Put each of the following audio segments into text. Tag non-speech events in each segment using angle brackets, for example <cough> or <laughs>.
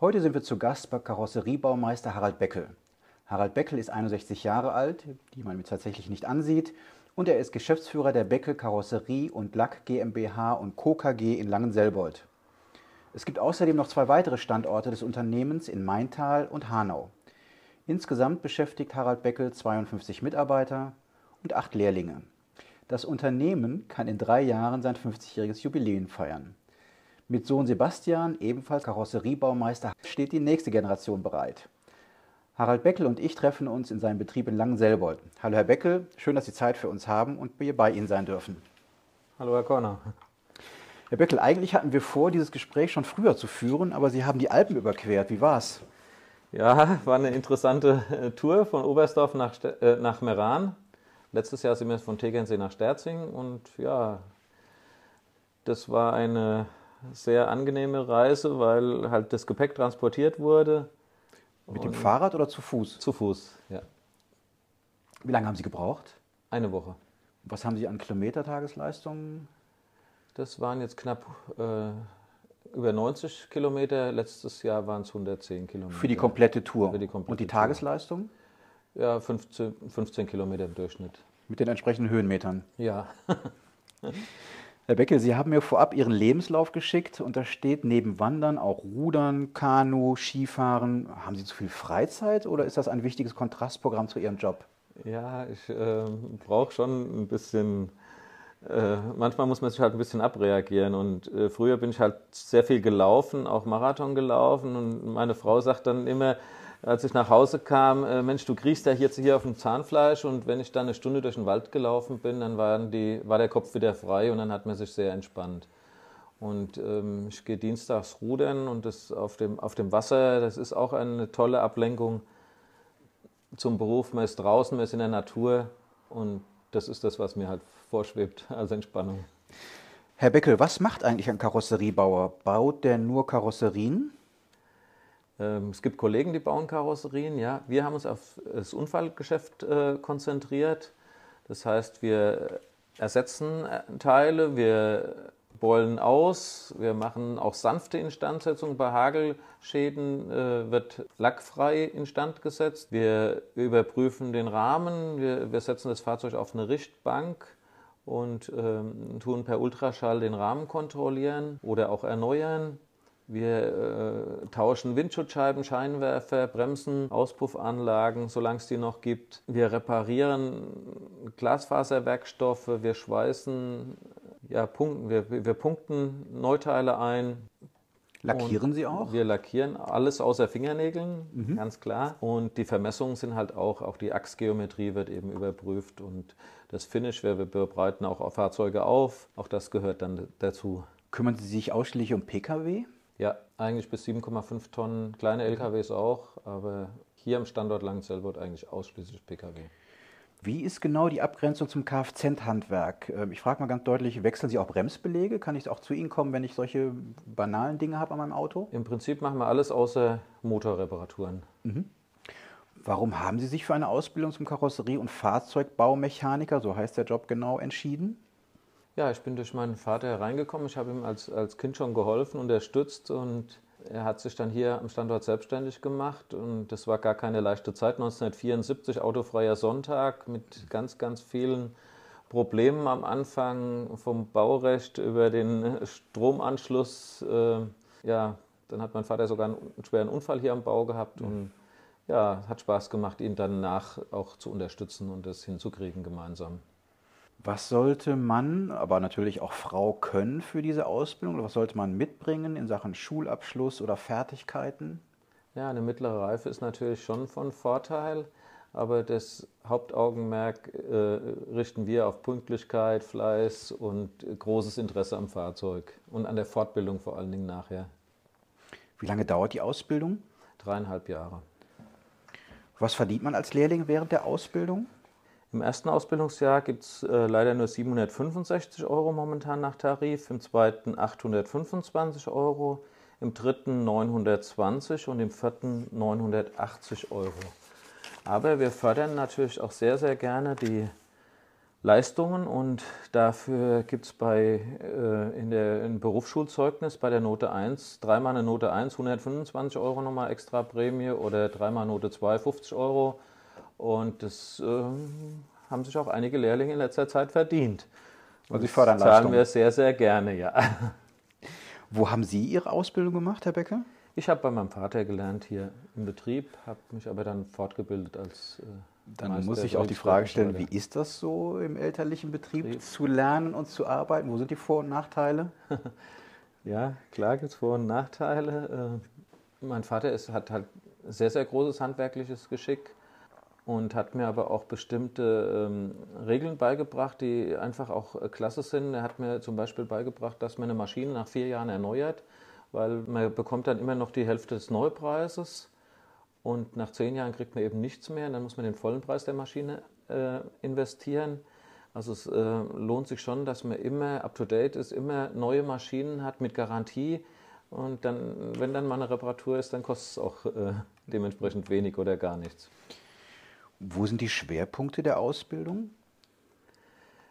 Heute sind wir zu Gast bei Karosseriebaumeister Harald Beckel. Harald Beckel ist 61 Jahre alt, die man mir tatsächlich nicht ansieht, und er ist Geschäftsführer der Beckel Karosserie und Lack GmbH und Co. KG in Langenselbold. Es gibt außerdem noch zwei weitere Standorte des Unternehmens in Maintal und Hanau. Insgesamt beschäftigt Harald Beckel 52 Mitarbeiter und acht Lehrlinge. Das Unternehmen kann in drei Jahren sein 50-jähriges Jubiläum feiern. Mit Sohn Sebastian, ebenfalls Karosseriebaumeister, steht die nächste Generation bereit. Harald Beckel und ich treffen uns in seinem Betrieb in Langenselbold. Hallo Herr Beckel, schön, dass Sie Zeit für uns haben und wir bei Ihnen sein dürfen. Hallo Herr Korner. Herr Beckel, eigentlich hatten wir vor, dieses Gespräch schon früher zu führen, aber Sie haben die Alpen überquert. Wie war's? Ja, war eine interessante äh, Tour von Oberstdorf nach, äh, nach Meran. Letztes Jahr sind wir von Tegernsee nach Sterzing und ja, das war eine sehr angenehme Reise, weil halt das Gepäck transportiert wurde. Mit dem Fahrrad oder zu Fuß? Zu Fuß, ja. Wie lange haben Sie gebraucht? Eine Woche. Was haben Sie an Kilometertagesleistungen? Das waren jetzt knapp äh, über 90 Kilometer. Letztes Jahr waren es 110 Kilometer. Für die komplette Tour. Für die komplette Und die Tour. Tagesleistung? Ja, 15, 15 Kilometer im Durchschnitt. Mit den entsprechenden Höhenmetern. Ja. <laughs> Herr Beckel, Sie haben mir vorab Ihren Lebenslauf geschickt und da steht neben Wandern auch Rudern, Kanu, Skifahren. Haben Sie zu viel Freizeit oder ist das ein wichtiges Kontrastprogramm zu Ihrem Job? Ja, ich äh, brauche schon ein bisschen, äh, manchmal muss man sich halt ein bisschen abreagieren. Und äh, früher bin ich halt sehr viel gelaufen, auch Marathon gelaufen. Und meine Frau sagt dann immer, als ich nach Hause kam, äh, Mensch, du kriegst ja jetzt hier auf dem Zahnfleisch. Und wenn ich dann eine Stunde durch den Wald gelaufen bin, dann waren die, war der Kopf wieder frei und dann hat man sich sehr entspannt. Und ähm, ich gehe dienstags rudern und das auf dem, auf dem Wasser, das ist auch eine tolle Ablenkung zum Beruf. Man ist draußen, man ist in der Natur und das ist das, was mir halt vorschwebt <laughs> als Entspannung. Herr Beckel, was macht eigentlich ein Karosseriebauer? Baut der nur Karosserien? Ähm, es gibt Kollegen, die bauen Karosserien, ja. Wir haben uns auf das Unfallgeschäft äh, konzentriert. Das heißt, wir ersetzen äh, Teile, wir beulen aus, wir machen auch sanfte Instandsetzung. Bei Hagelschäden äh, wird lackfrei instand gesetzt. Wir überprüfen den Rahmen, wir, setzen das Fahrzeug auf eine Richtbank und ähm, tun per Ultraschall den Rahmen kontrollieren oder auch erneuern. Wir äh, tauschen Windschutzscheiben, Scheinwerfer, Bremsen, Auspuffanlagen, solange es die noch gibt. Wir reparieren Glasfaserwerkstoffe, wir schweißen, ja, punkten, wir, wir punkten Neuteile ein. Lackieren Sie auch? Wir lackieren alles außer Fingernägeln, ganz klar. Und die Vermessungen sind halt auch, auch die Achsgeometrie wird eben überprüft und das Finish, wir, wir bereiten auch Fahrzeuge auf, auch das gehört dann dazu. Kümmern Sie sich ausschließlich um Pkw? Ja, eigentlich bis 7,5 Tonnen, kleine LKWs auch, aber hier am Standort Langenselbold eigentlich ausschließlich Pkw. Wie ist genau die Abgrenzung zum Kfz-Handwerk? Ähm, Ich frage mal ganz deutlich, wechseln Sie auch Bremsbelege? Kann ich auch zu Ihnen kommen, wenn ich solche banalen Dinge habe an meinem Auto? Im Prinzip machen wir alles außer Motorreparaturen. Warum haben Sie sich für eine Ausbildung zum Karosserie- und Fahrzeugbaumechaniker, so heißt der Job genau, entschieden? Ja, ich bin durch meinen Vater hereingekommen. Ich habe ihm als, als Kind schon geholfen, unterstützt und er hat sich dann hier am Standort selbstständig gemacht und das war gar keine leichte Zeit. 1974, autofreier Sonntag mit ganz, ganz vielen Problemen am Anfang vom Baurecht über den Stromanschluss. Äh, ja, dann hat mein Vater sogar einen schweren Unfall hier am Bau gehabt und ja, hat Spaß gemacht, ihn danach auch zu unterstützen und das hinzukriegen gemeinsam. Was sollte Mann, aber natürlich auch Frau können für diese Ausbildung? Oder was sollte man mitbringen in Sachen Schulabschluss oder Fertigkeiten? Ja, eine mittlere Reife ist natürlich schon von Vorteil, aber das Hauptaugenmerk äh, richten wir auf Pünktlichkeit, Fleiß und großes Interesse am Fahrzeug und an der Fortbildung vor allen Dingen nachher. Wie lange dauert die Ausbildung? Dreieinhalb Jahre. Was verdient man als Lehrling während der Ausbildung? Im ersten Ausbildungsjahr gibt es äh, leider nur 765 Euro momentan nach Tarif, im zweiten 825 Euro, im dritten 920 und im vierten 980 Euro. Aber wir fördern natürlich auch sehr, sehr gerne die Leistungen und dafür gibt es bei äh, in der in Berufsschulzeugnis bei der Note 1 dreimal eine Note 1 125 Euro nochmal extra Prämie oder dreimal Note 2 50 Euro und das äh, haben sich auch einige Lehrlinge in letzter Zeit verdient. Und Sie fördern das zahlen wir sehr, sehr gerne, ja. <laughs> Wo haben Sie Ihre Ausbildung gemacht, Herr Becker? Ich habe bei meinem Vater gelernt hier im Betrieb, habe mich aber dann fortgebildet als. Äh, dann Meister muss ich auch die Frage stellen, wie ist das so im elterlichen Betrieb, Betrieb, zu lernen und zu arbeiten? Wo sind die Vor- und Nachteile? <laughs> ja, klar gibt es Vor- und Nachteile. Äh, mein Vater ist, hat halt sehr, sehr großes handwerkliches Geschick und hat mir aber auch bestimmte ähm, Regeln beigebracht, die einfach auch äh, klasse sind. Er hat mir zum Beispiel beigebracht, dass man eine Maschine nach vier Jahren erneuert, weil man bekommt dann immer noch die Hälfte des Neupreises und nach zehn Jahren kriegt man eben nichts mehr. Und dann muss man den vollen Preis der Maschine äh, investieren. Also es äh, lohnt sich schon, dass man immer up-to-date ist, immer neue Maschinen hat mit Garantie. Und dann, wenn dann mal eine Reparatur ist, dann kostet es auch äh, dementsprechend wenig oder gar nichts. Wo sind die Schwerpunkte der Ausbildung?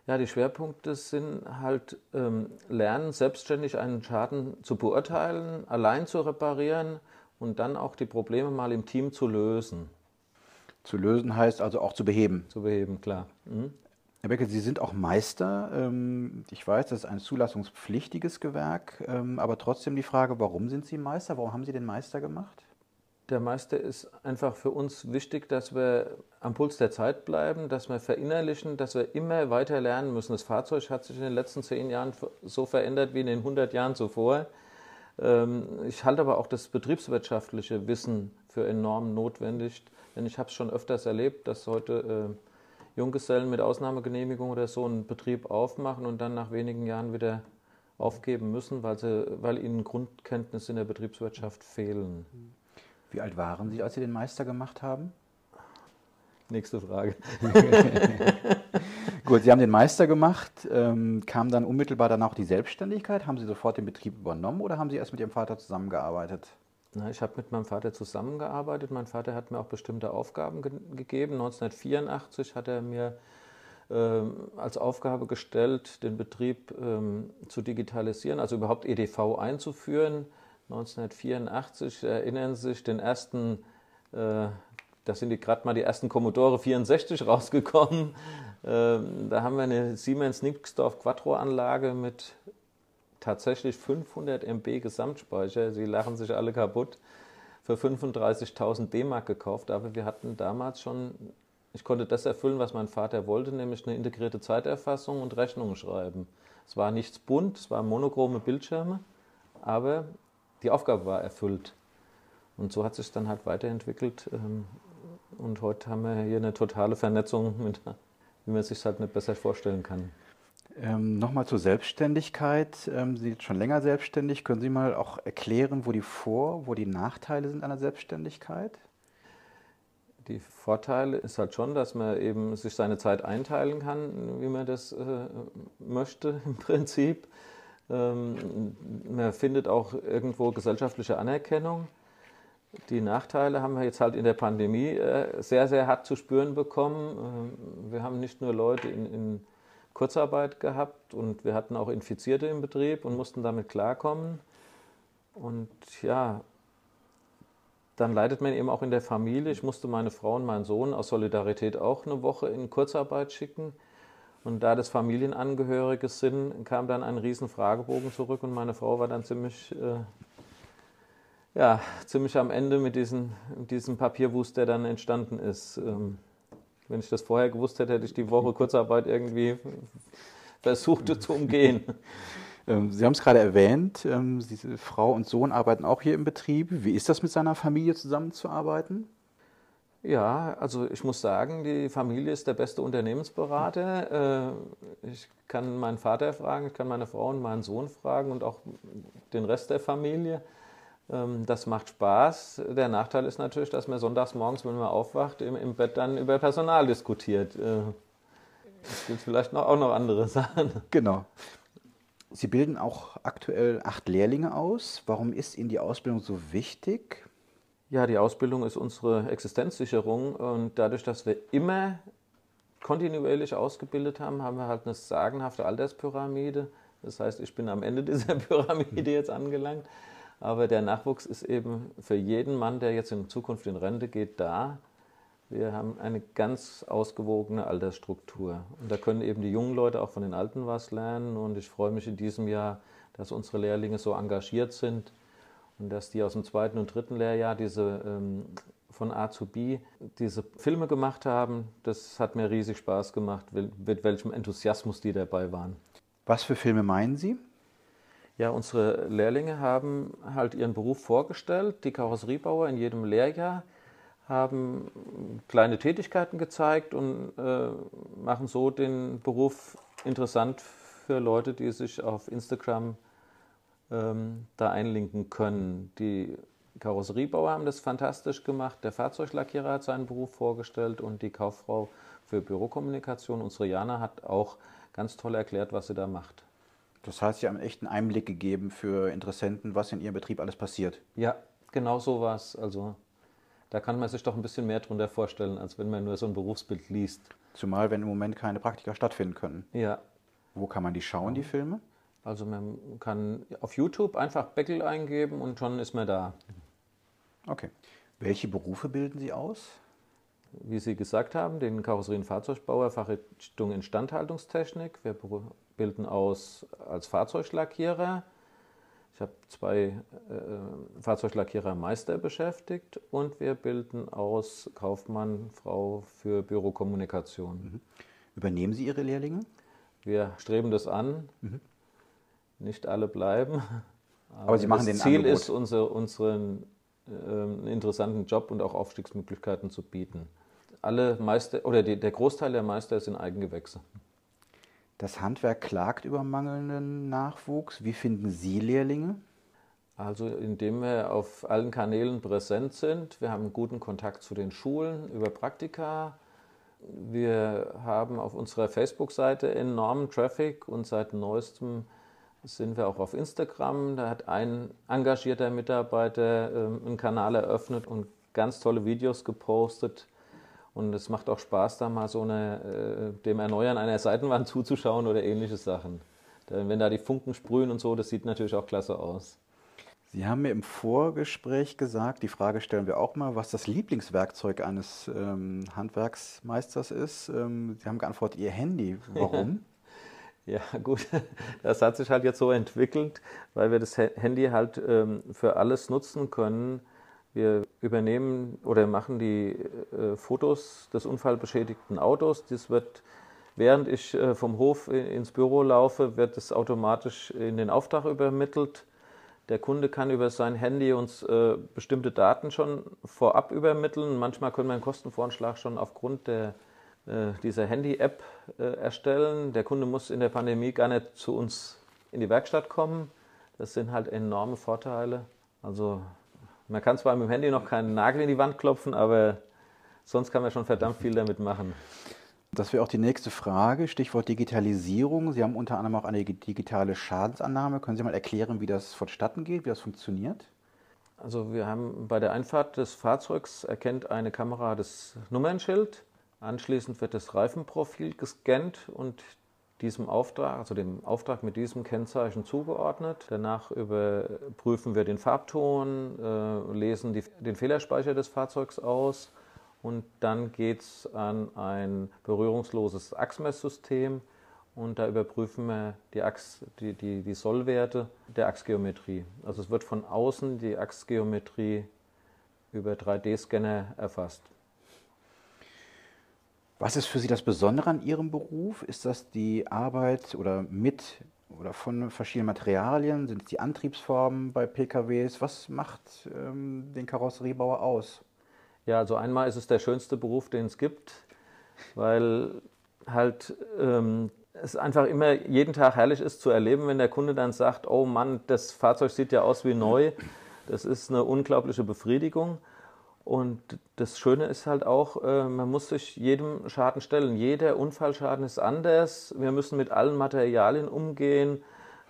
Ja, die Schwerpunkte sind halt ähm, Lernen, selbstständig einen Schaden zu beurteilen, allein zu reparieren und dann auch die Probleme mal im Team zu lösen. Zu lösen heißt also auch zu beheben. Zu beheben, klar. Mhm. Herr Becker, Sie sind auch Meister. Ähm, ich weiß, das ist ein zulassungspflichtiges Gewerk, ähm, aber trotzdem die Frage, warum sind Sie Meister? Warum haben Sie den Meister gemacht? Der Meister ist einfach für uns wichtig, dass wir am Puls der Zeit bleiben, dass wir verinnerlichen, dass wir immer weiter lernen müssen. Das Fahrzeug hat sich in den letzten zehn Jahren so verändert wie in den 100 Jahren zuvor. Ähm, ich halte aber auch das betriebswirtschaftliche Wissen für enorm notwendig, denn ich habe es schon öfters erlebt, dass heute äh, Junggesellen mit Ausnahmegenehmigung oder so einen Betrieb aufmachen und dann nach wenigen Jahren wieder aufgeben müssen, weil, sie, weil ihnen Grundkenntnisse in der Betriebswirtschaft fehlen. Wie alt waren Sie, als Sie den Meister gemacht haben? Nächste Frage. <laughs> Gut, Sie haben den Meister gemacht. Ähm, kam dann unmittelbar danach die Selbstständigkeit? Haben Sie sofort den Betrieb übernommen oder haben Sie erst mit Ihrem Vater zusammengearbeitet? Na, ich habe mit meinem Vater zusammengearbeitet. Mein Vater hat mir auch bestimmte Aufgaben ge gegeben. 1984 hat er mir ähm, als Aufgabe gestellt, den Betrieb ähm, zu digitalisieren, also überhaupt EDV einzuführen. 1984 erinnern Sie sich den ersten, äh, da sind gerade mal die ersten Commodore 64 <laughs> rausgekommen. Ähm, da haben wir eine Siemens Nixdorf Quattro-Anlage mit tatsächlich 500 MB Gesamtspeicher. Sie lachen sich alle kaputt. Für 35.000 D-Mark gekauft, aber wir hatten damals schon, ich konnte das erfüllen, was mein Vater wollte, nämlich eine integrierte Zeiterfassung und Rechnungen schreiben. Es war nichts bunt, es waren monochrome Bildschirme, aber die Aufgabe war erfüllt. Und so hat sich dann halt weiterentwickelt. Ähm, und heute haben wir hier eine totale Vernetzung, mit, wie man sich halt nicht besser vorstellen kann. Ähm, Nochmal zur Selbstständigkeit. Ähm, Sie sind schon länger selbstständig. Können Sie mal auch erklären, wo die Vor-, wo die Nachteile sind der Selbstständigkeit? Die Vorteile ist halt schon, dass man eben sich seine Zeit einteilen kann, wie man das äh, möchte im Prinzip. Ähm, man findet auch irgendwo gesellschaftliche Anerkennung. Die Nachteile haben wir jetzt halt in der Pandemie äh, sehr, sehr hart zu spüren bekommen. Ähm, wir haben nicht nur Leute in, in Kurzarbeit gehabt und wir hatten auch Infizierte im Betrieb und mussten damit klarkommen. Und ja, dann leidet man eben auch in der Familie. Ich musste meine Frau und meinen Sohn aus Solidarität auch eine Woche in Kurzarbeit schicken. Und da das Familienangehörige sind, kam dann ein riesen Fragebogen zurück und meine Frau war dann ziemlich, äh, ja, ziemlich am Ende mit diesem, diesem Papierwust, der dann entstanden ist. Ähm, wenn ich das vorher gewusst hätte, hätte ich die Woche Kurzarbeit irgendwie versucht zu umgehen. <laughs> Ähm, Sie haben es gerade erwähnt, ähm, Frau und Sohn arbeiten auch hier im Betrieb. Wie ist das mit seiner Familie zusammenzuarbeiten? Ja, also ich muss sagen, die Familie ist der beste Unternehmensberater. Äh, ich kann meinen Vater fragen, ich kann meine Frau und meinen Sohn fragen und auch den Rest der Familie. Ähm, das macht Spaß. Der Nachteil ist natürlich, dass man sonntags morgens, wenn man aufwacht, im, Bett dann über Personal diskutiert. Äh, es gibt vielleicht auch noch andere <laughs> Sachen. Genau. Sie bilden auch aktuell acht Lehrlinge aus. Warum ist Ihnen die Ausbildung so wichtig? Ja, die Ausbildung ist unsere Existenzsicherung und dadurch, dass wir immer kontinuierlich ausgebildet haben, haben wir halt eine sagenhafte Alterspyramide. Das heißt, ich bin am Ende <laughs> dieser Pyramide jetzt angelangt. Aber der Nachwuchs ist eben für jeden Mann, der jetzt in Zukunft in Rente geht, da. Wir haben eine ganz ausgewogene Altersstruktur. Und da können eben die jungen Leute auch von den Alten was lernen. Und ich freue mich in diesem Jahr, dass unsere Lehrlinge so engagiert sind und dass die aus dem zweiten und dritten Lehrjahr diese ähm, von A zu B diese Filme gemacht haben. Das hat mir riesig Spaß gemacht, mit welchem Enthusiasmus die dabei waren. Was für Filme meinen Sie? Ja, unsere Lehrlinge haben halt ihren Beruf vorgestellt, die Karosseriebauer in jedem Lehrjahr haben kleine Tätigkeiten gezeigt und äh, machen so den Beruf interessant für Leute, die sich auf Instagram ähm, da einlinken können. Die Karosseriebauer haben das fantastisch gemacht, der Fahrzeuglackierer hat seinen Beruf vorgestellt und die Kauffrau für Bürokommunikation, unsere Jana, hat auch ganz toll erklärt, was sie da macht. Das heißt, Sie haben echt einen Einblick gegeben für Interessenten, was in Ihrem Betrieb alles passiert. Ja, genau so war es. Also da kann man sich doch ein bisschen mehr darunter vorstellen, als wenn man nur so ein Berufsbild liest. Zumal, wenn im Moment keine Praktika stattfinden können. Ja. Wo kann man die schauen, die Filme? Also man kann auf YouTube einfach Beckel eingeben und schon ist man da. Okay. Welche Berufe bilden Sie aus? Wie Sie gesagt haben, den Karosserien Fahrzeugbauer Fachrichtung Instandhaltungstechnik. Wir bilden aus als Fahrzeuglackierer. Ich habe zwei äh, Fahrzeuglackierermeister beschäftigt und wir bilden aus Kaufmann, Frau für Bürokommunikation. Mhm. Übernehmen Sie Ihre Lehrlinge? Wir streben das an. Mhm. Nicht alle bleiben. Aber, <laughs> Aber Sie machen das den Ziel Angebot. ist, unsere, unseren äh, interessanten Job und auch Aufstiegsmöglichkeiten zu bieten. Alle Meister oder die, der Großteil der Meister sind Eigengewächse. Das Handwerk klagt über mangelnden Nachwuchs. Wie finden Sie Lehrlinge? Also indem wir auf allen Kanälen präsent sind. Wir haben guten Kontakt zu den Schulen über Praktika. Wir haben auf unserer Facebook-Seite enormen Traffic und seit neuestem sind wir auch auf Instagram. Da hat ein engagierter Mitarbeiter ähm, einen Kanal eröffnet und ganz tolle Videos gepostet und es macht auch Spaß, da mal so eine, äh, dem Erneuern einer Seitenwand <laughs> zuzuschauen oder ähnliche Sachen. Denn wenn da die Funken sprühen und so, das sieht natürlich auch klasse aus. Sie haben mir im Vorgespräch gesagt, die Frage stellen wir auch mal, was das Lieblingswerkzeug eines ähm, Handwerksmeisters ist. Ähm, Sie haben geantwortet, Ihr Handy. <laughs> Warum? Ja, <laughs> gut, das hat sich halt jetzt so entwickelt, weil wir das Handy halt ähm, für alles nutzen können wir übernehmen oder machen die äh, Fotos des unfallbeschädigten Autos. Das wird, während ich äh, vom Hof ins Büro laufe, wird es automatisch in den Auftrag übermittelt. Der Kunde kann über sein Handy uns äh, bestimmte Daten schon vorab übermitteln. Manchmal können wir einen Kostenvoranschlag schon aufgrund der, äh, dieser Handy-App äh, erstellen. Der Kunde muss in der Pandemie gar nicht zu uns in die Werkstatt kommen. Das sind halt enorme Vorteile. Also man kann zwar mit dem Handy noch keinen Nagel in die Wand klopfen, aber sonst kann man schon verdammt viel damit machen. Das wäre auch die nächste Frage. Stichwort Digitalisierung. Sie haben unter anderem auch eine digitale Schadensannahme. Können Sie mal erklären, wie das vonstatten geht, wie das funktioniert? Also wir haben bei der Einfahrt des Fahrzeugs erkennt eine Kamera das Nummernschild. Anschließend wird das Reifenprofil gescannt und diesem Auftrag, also dem Auftrag mit diesem Kennzeichen zugeordnet. Danach überprüfen wir den Farbton, äh, lesen die, den Fehlerspeicher des Fahrzeugs aus und dann geht es an ein berührungsloses Achsmesssystem und da überprüfen wir die, Achs, die, die, die Sollwerte der Achsgeometrie. Also es wird von außen die Achsgeometrie über 3D-Scanner erfasst. Was ist für Sie das Besondere an Ihrem Beruf? Ist das die Arbeit oder mit oder von verschiedenen Materialien? Sind es die Antriebsformen bei PKWs? Was macht ähm, den Karosseriebauer aus? Ja, also einmal ist es der schönste Beruf, den es gibt, weil halt ähm, es einfach immer jeden Tag herrlich ist zu erleben, wenn der Kunde dann sagt, oh Mann, das Fahrzeug sieht ja aus wie neu. Das ist eine unglaubliche Befriedigung. Und das Schöne ist halt auch, äh, man muss sich jedem Schaden stellen. Jeder Unfallschaden ist anders. Wir müssen mit allen Materialien umgehen.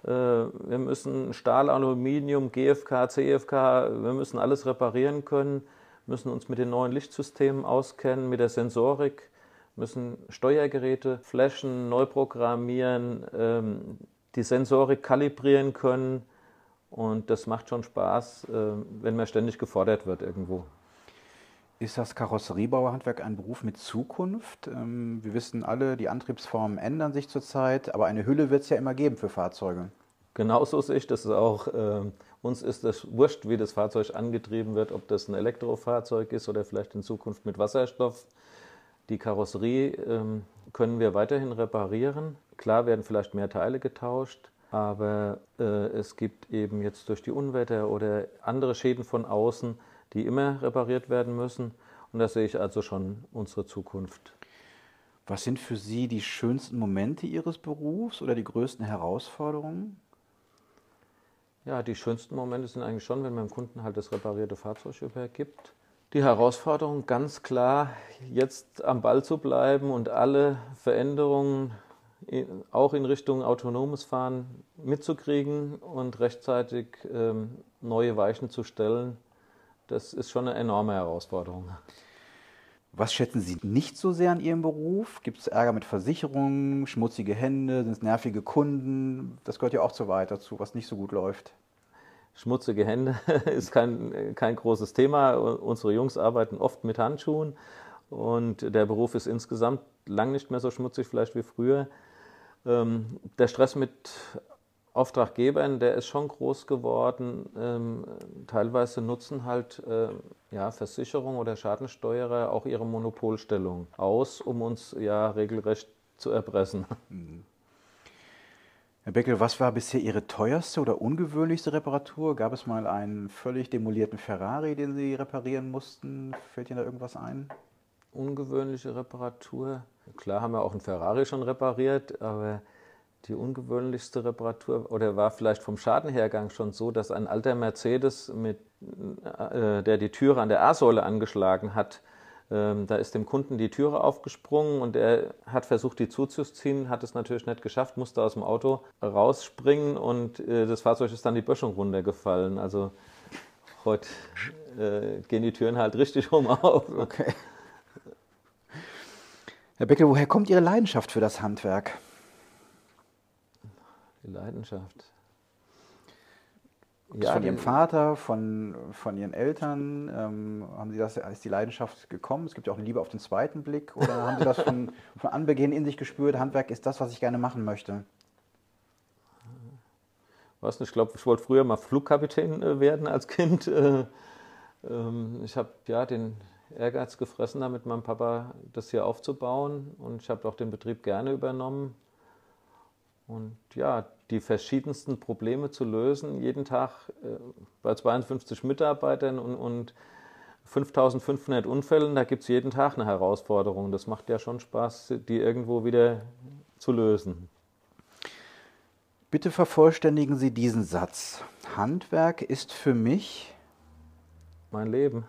Äh, wir müssen Stahl, Aluminium, GFK, CFK, wir müssen alles reparieren können, müssen uns mit den neuen Lichtsystemen auskennen, mit der Sensorik, müssen Steuergeräte flashen, neu programmieren, ähm, die Sensorik kalibrieren können. Und das macht schon Spaß, äh, wenn man ständig gefordert wird irgendwo. Ist das Karosseriebauerhandwerk ein Beruf mit Zukunft? Ähm, wir wissen alle, die Antriebsformen ändern sich zurzeit, aber eine Hülle wird es ja immer geben für Fahrzeuge. Genauso sehe ich das auch. Äh, uns ist das wurscht, wie das Fahrzeug angetrieben wird, ob das ein Elektrofahrzeug ist oder vielleicht in Zukunft mit Wasserstoff. Die Karosserie äh, können wir weiterhin reparieren. Klar werden vielleicht mehr Teile getauscht, aber äh, es gibt eben jetzt durch die Unwetter oder andere Schäden von außen die immer repariert werden müssen. Und da sehe ich also schon unsere Zukunft. Was sind für Sie die schönsten Momente Ihres Berufs oder die größten Herausforderungen? Ja, die schönsten Momente sind eigentlich schon, wenn man dem Kunden halt das reparierte Fahrzeug übergibt. Die Herausforderung ganz klar, jetzt am Ball zu bleiben und alle Veränderungen auch in Richtung autonomes Fahren mitzukriegen und rechtzeitig ähm, neue Weichen zu stellen das ist schon eine enorme Herausforderung. Was schätzen Sie nicht so sehr an Ihrem Beruf? Gibt es Ärger mit Versicherungen, schmutzige Hände, sind es nervige Kunden? Das gehört ja auch zu weit dazu, was nicht so gut läuft. Schmutzige Hände <laughs> ist kein, kein großes Thema. Unsere Jungs arbeiten oft mit Handschuhen und der Beruf ist insgesamt lang nicht mehr so schmutzig vielleicht wie früher. Ähm, der Stress mit Auftraggebern, der ist schon groß geworden. Ähm, teilweise nutzen halt äh, ja, Versicherungen oder Schadensteuerer auch ihre Monopolstellung aus, um uns ja regelrecht zu erpressen. <laughs> Mhm. Herr Beckel, was war bisher Ihre teuerste oder ungewöhnlichste Reparatur? Gab es mal einen völlig demolierten Ferrari, den Sie reparieren mussten? Fällt Ihnen da irgendwas ein? Ungewöhnliche Reparatur? Klar haben wir auch einen Ferrari schon repariert, aber die ungewöhnlichste Reparatur oder war vielleicht vom Schadenhergang schon so, dass ein alter Mercedes, mit, äh, der die Türe an der A-Säule angeschlagen hat, ähm, da ist dem Kunden die Türe aufgesprungen und er hat versucht, die zuzuziehen, hat es natürlich nicht geschafft, musste aus dem Auto rausspringen und äh, das Fahrzeug ist dann die Böschung runtergefallen. Also heute äh, gehen die Türen halt richtig rum auf. Okay. Herr Beckel, woher kommt Ihre Leidenschaft für das Handwerk? Die Leidenschaft. Ja, von Ihrem Vater, von, von Ihren Eltern? Ähm, haben Sie das, ist die Leidenschaft gekommen? Es gibt ja auch eine Liebe auf den zweiten Blick. Oder haben Sie das von, <laughs> von Anbeginn in sich gespürt? Handwerk ist das, was ich gerne machen möchte? Was nicht, ich glaube, ich wollte früher mal Flugkapitän äh, werden als Kind. Äh, ähm, ich habe ja den Ehrgeiz gefressen, da mit meinem Papa das hier aufzubauen. Und ich habe auch den Betrieb gerne übernommen. Und ja, die verschiedensten Probleme zu lösen, jeden Tag äh, bei 52 Mitarbeitern und, und 5500 Unfällen, da gibt es jeden Tag eine Herausforderung. Das macht ja schon Spaß, die irgendwo wieder zu lösen. Bitte vervollständigen Sie diesen Satz. Handwerk ist für mich mein Leben.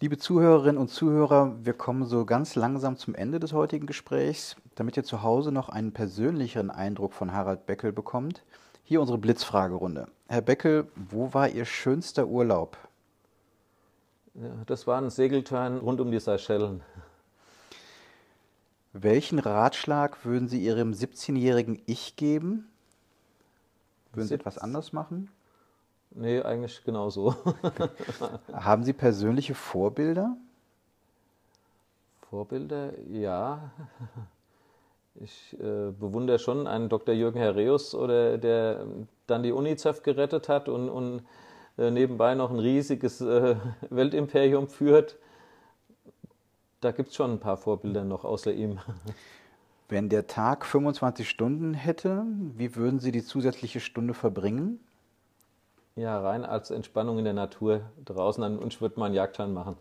Liebe Zuhörerinnen und Zuhörer, wir kommen so ganz langsam zum Ende des heutigen Gesprächs. Damit ihr zu Hause noch einen persönlicheren Eindruck von Harald Beckel bekommt, hier unsere Blitzfragerunde. Herr Beckel, wo war Ihr schönster Urlaub? Das war ein Segeltörn rund um die Seychellen. Welchen Ratschlag würden Sie Ihrem 17-jährigen Ich geben? Würden Sie etwas anders machen? Nee, eigentlich genauso. <laughs> Haben Sie persönliche Vorbilder? Vorbilder, ja. Ich äh, bewundere schon einen Dr. Jürgen Herreus, oder der dann die UNICEF gerettet hat und, und äh, nebenbei noch ein riesiges äh, <laughs> Weltimperium führt. Da gibt es schon ein paar Vorbilder noch außer ihm. Wenn der Tag 25 Stunden hätte, wie würden Sie die zusätzliche Stunde verbringen? Ja, rein als Entspannung in der Natur draußen ich würde mal einen Jagdschein machen.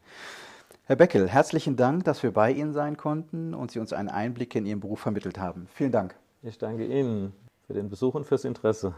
<laughs> Herr Beckel, herzlichen Dank, dass wir bei Ihnen sein konnten und Sie uns einen Einblick in Ihren Beruf vermittelt haben. Vielen Dank. Ich danke Ihnen für den Besuch und fürs Interesse.